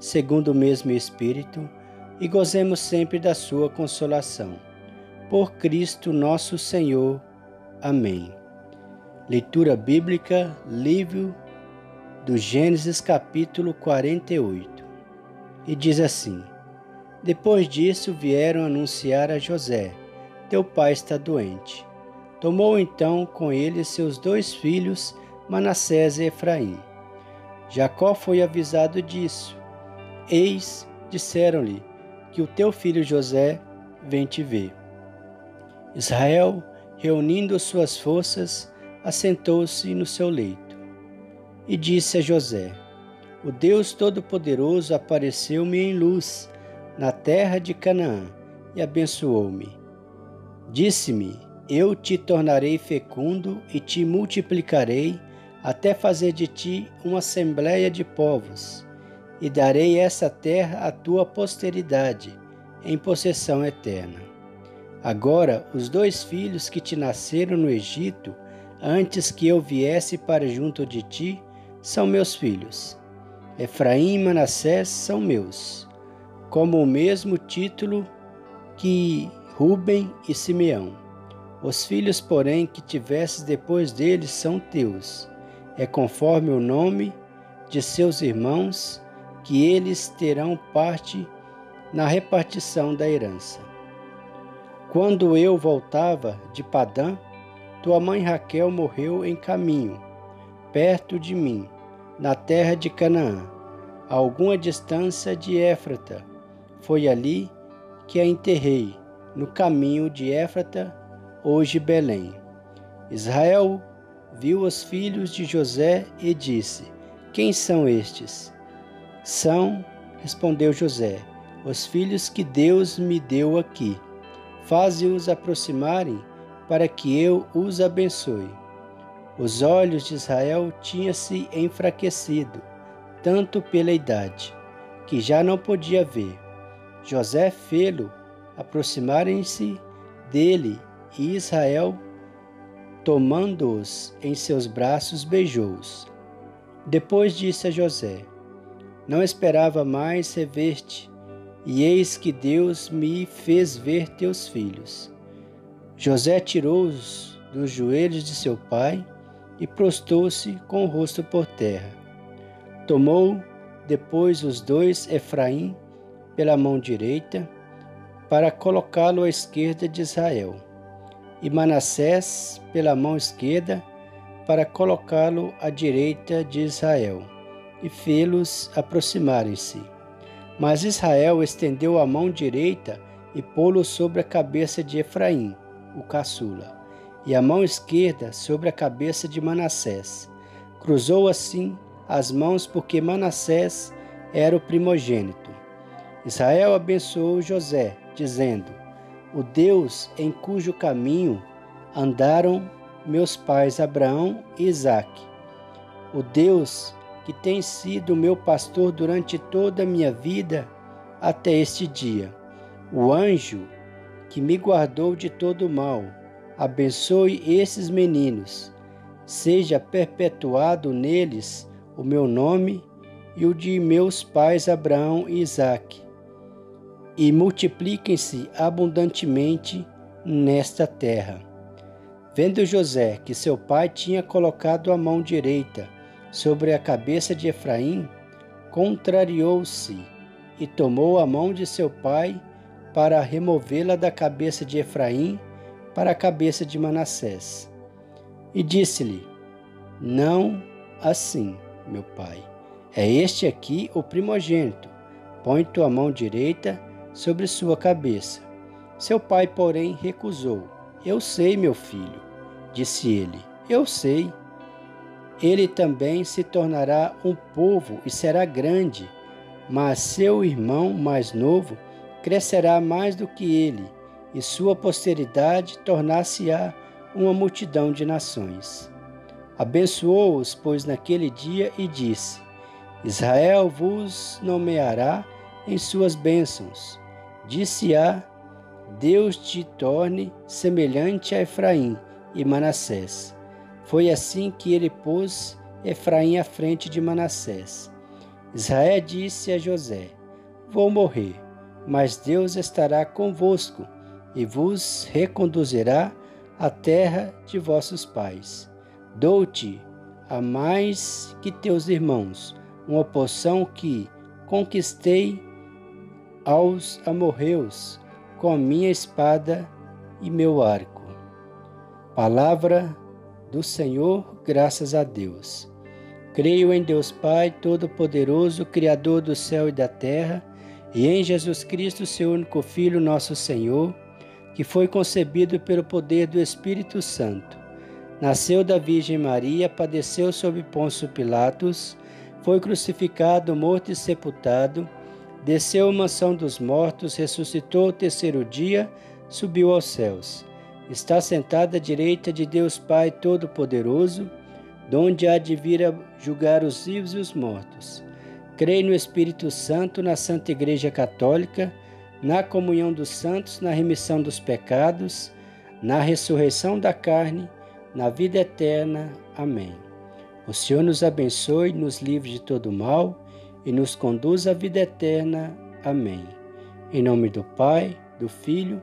segundo o mesmo Espírito, e gozemos sempre da Sua consolação. Por Cristo nosso Senhor. Amém. Leitura bíblica, livro do Gênesis, capítulo 48. E diz assim: Depois disso vieram anunciar a José: Teu pai está doente. Tomou então com ele seus dois filhos, Manassés e Efraim. Jacó foi avisado disso Eis, disseram-lhe, que o teu filho José vem te ver. Israel, reunindo suas forças, assentou-se no seu leito. E disse a José: O Deus Todo-Poderoso apareceu-me em luz na terra de Canaã e abençoou-me. Disse-me: Eu te tornarei fecundo e te multiplicarei até fazer de ti uma assembléia de povos e darei essa terra à tua posteridade, em possessão eterna. Agora, os dois filhos que te nasceram no Egito, antes que eu viesse para junto de ti, são meus filhos. Efraim e Manassés são meus, como o mesmo título que Ruben e Simeão. Os filhos, porém, que tivesses depois deles são teus. É conforme o nome de seus irmãos que eles terão parte na repartição da herança. Quando eu voltava de Padã, tua mãe Raquel morreu em caminho, perto de mim, na terra de Canaã, a alguma distância de Éfrata. Foi ali que a enterrei, no caminho de Éfrata, hoje Belém. Israel viu os filhos de José e disse: Quem são estes? São, respondeu José, os filhos que Deus me deu aqui. Faze-os aproximarem para que eu os abençoe. Os olhos de Israel tinham-se enfraquecido, tanto pela idade, que já não podia ver. José fê-lo aproximarem-se dele e Israel, tomando-os em seus braços, beijou-os. Depois disse a José: não esperava mais rever-te, e eis que Deus me fez ver teus filhos. José tirou-os dos joelhos de seu pai e prostou-se com o rosto por terra. Tomou depois os dois Efraim pela mão direita, para colocá-lo à esquerda de Israel, e Manassés pela mão esquerda, para colocá-lo à direita de Israel e fê-los aproximarem-se. Mas Israel estendeu a mão direita e pô-lo sobre a cabeça de Efraim, o caçula, e a mão esquerda sobre a cabeça de Manassés. Cruzou assim as mãos porque Manassés era o primogênito. Israel abençoou José, dizendo: O Deus em cujo caminho andaram meus pais Abraão e Isaque, o Deus que tem sido meu pastor durante toda a minha vida até este dia. O anjo que me guardou de todo mal, abençoe esses meninos. Seja perpetuado neles o meu nome e o de meus pais Abraão e Isaque, e multipliquem-se abundantemente nesta terra. Vendo José que seu pai tinha colocado a mão direita sobre a cabeça de Efraim, contrariou-se e tomou a mão de seu pai para removê-la da cabeça de Efraim para a cabeça de Manassés. E disse-lhe: Não assim, meu pai. É este aqui o primogênito. Põe tua mão direita sobre sua cabeça. Seu pai, porém, recusou. Eu sei, meu filho, disse ele. Eu sei ele também se tornará um povo e será grande, mas seu irmão mais novo crescerá mais do que ele, e sua posteridade tornar-se-á uma multidão de nações. Abençoou-os, pois, naquele dia e disse: Israel vos nomeará em suas bênçãos. Disse-a: Deus te torne semelhante a Efraim e Manassés. Foi assim que ele pôs Efraim à frente de Manassés. Israel disse a José: Vou morrer, mas Deus estará convosco e vos reconduzirá à terra de vossos pais. Dou-te a mais que teus irmãos, uma porção que conquistei aos amorreus com a minha espada e meu arco. Palavra do Senhor, graças a Deus. Creio em Deus Pai Todo-Poderoso, Criador do céu e da terra, e em Jesus Cristo, seu único Filho, nosso Senhor, que foi concebido pelo poder do Espírito Santo. Nasceu da Virgem Maria, padeceu sob Pôncio Pilatos, foi crucificado, morto e sepultado, desceu à mansão dos mortos, ressuscitou o terceiro dia, subiu aos céus. Está sentado à direita de Deus Pai Todo-Poderoso, donde há de vir a julgar os vivos e os mortos. Creio no Espírito Santo, na Santa Igreja Católica, na comunhão dos santos, na remissão dos pecados, na ressurreição da carne, na vida eterna. Amém. O Senhor nos abençoe, nos livre de todo mal e nos conduz à vida eterna. Amém. Em nome do Pai, do Filho